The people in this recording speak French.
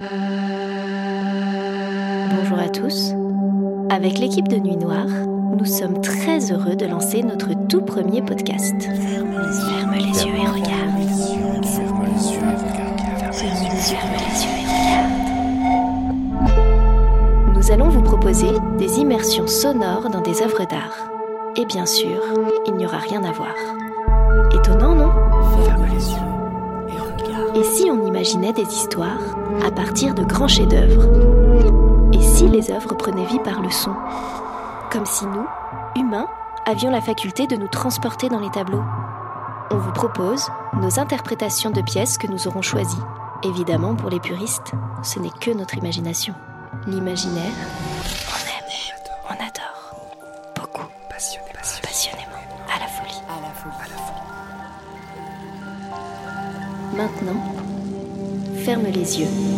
Bonjour à tous. Avec l'équipe de Nuit Noire, nous sommes très heureux de lancer notre tout premier podcast. Ferme les yeux, et regarde. Ferme les yeux et regarde. Ferme les yeux, et regarde. Nous allons vous proposer des immersions sonores dans des œuvres d'art. Et bien sûr, il n'y aura rien à voir. Étonnant, non? Ferme les yeux et regarde. Et si on imaginait des histoires de grands chefs-d'œuvre Et si les œuvres prenaient vie par le son? Comme si nous, humains, avions la faculté de nous transporter dans les tableaux. On vous propose nos interprétations de pièces que nous aurons choisies. Évidemment, pour les puristes, ce n'est que notre imagination. L'imaginaire, on aime, on adore, beaucoup, Passionné, passionné. passionnément, à la folie. À la folie. À la folie. Maintenant, ferme les yeux